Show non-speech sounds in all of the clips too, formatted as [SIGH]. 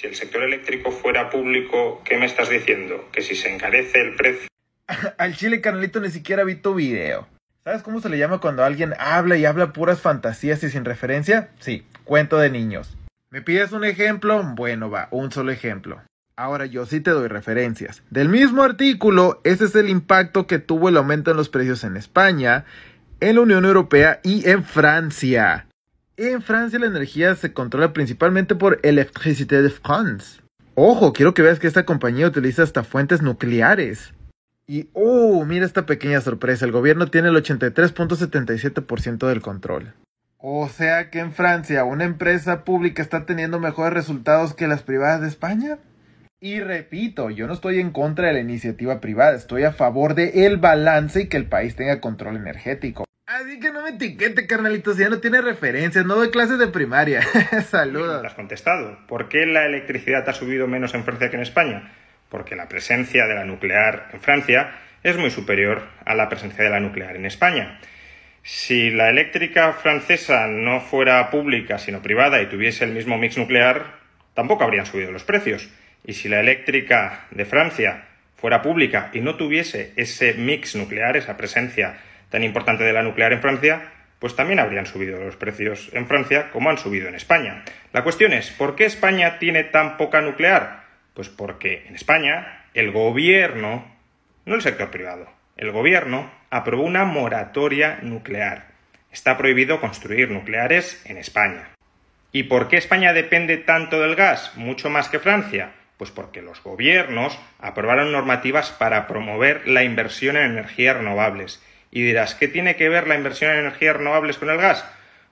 Si el sector eléctrico fuera público, ¿qué me estás diciendo? Que si se encarece el precio. [LAUGHS] Al chile, carnalito, ni siquiera vi tu video. ¿Sabes cómo se le llama cuando alguien habla y habla puras fantasías y sin referencia? Sí, cuento de niños. ¿Me pides un ejemplo? Bueno, va, un solo ejemplo. Ahora yo sí te doy referencias. Del mismo artículo, ese es el impacto que tuvo el aumento en los precios en España, en la Unión Europea y en Francia. En Francia la energía se controla principalmente por Electricité de France. Ojo, quiero que veas que esta compañía utiliza hasta fuentes nucleares. Y, oh, mira esta pequeña sorpresa, el gobierno tiene el 83.77% del control. O sea que en Francia una empresa pública está teniendo mejores resultados que las privadas de España. Y repito, yo no estoy en contra de la iniciativa privada, estoy a favor de el balance y que el país tenga control energético. Que no me etiquete, carnalito, si ya no tiene referencias, no doy clases de primaria. [LAUGHS] Saludos. Te has contestado. ¿Por qué la electricidad ha subido menos en Francia que en España? Porque la presencia de la nuclear en Francia es muy superior a la presencia de la nuclear en España. Si la eléctrica francesa no fuera pública sino privada y tuviese el mismo mix nuclear, tampoco habrían subido los precios. Y si la eléctrica de Francia fuera pública y no tuviese ese mix nuclear, esa presencia tan importante de la nuclear en Francia, pues también habrían subido los precios en Francia como han subido en España. La cuestión es, ¿por qué España tiene tan poca nuclear? Pues porque en España el gobierno, no el sector privado, el gobierno aprobó una moratoria nuclear. Está prohibido construir nucleares en España. ¿Y por qué España depende tanto del gas, mucho más que Francia? Pues porque los gobiernos aprobaron normativas para promover la inversión en energías renovables y dirás, ¿qué tiene que ver la inversión en energías renovables con el gas?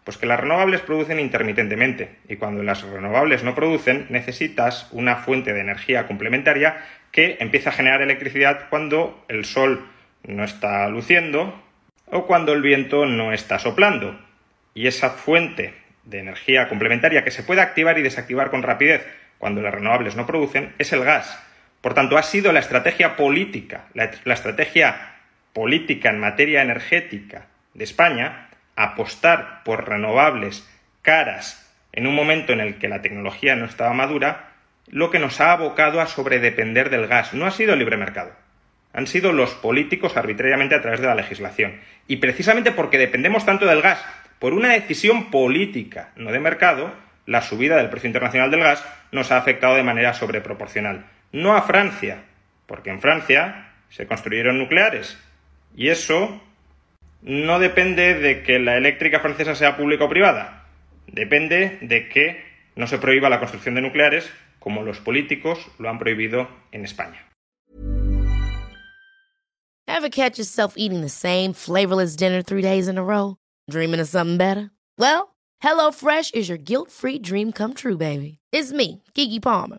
Pues que las renovables producen intermitentemente y cuando las renovables no producen necesitas una fuente de energía complementaria que empieza a generar electricidad cuando el sol no está luciendo o cuando el viento no está soplando. Y esa fuente de energía complementaria que se puede activar y desactivar con rapidez cuando las renovables no producen es el gas. Por tanto, ha sido la estrategia política, la, la estrategia política en materia energética de España, apostar por renovables caras en un momento en el que la tecnología no estaba madura, lo que nos ha abocado a sobredepender del gas. No ha sido el libre mercado. Han sido los políticos arbitrariamente a través de la legislación. Y precisamente porque dependemos tanto del gas por una decisión política, no de mercado, la subida del precio internacional del gas nos ha afectado de manera sobreproporcional. No a Francia, porque en Francia se construyeron nucleares, y eso no depende de que la eléctrica francesa sea pública o privada. Depende de que no se prohíba la construcción de nucleares como los políticos lo han prohibido en España. Ever catch yourself eating the same flavorless dinner three days in a row? Dreaming of something better? Well, HelloFresh is your guilt-free dream come true, baby. It's me, Kiki Palmer.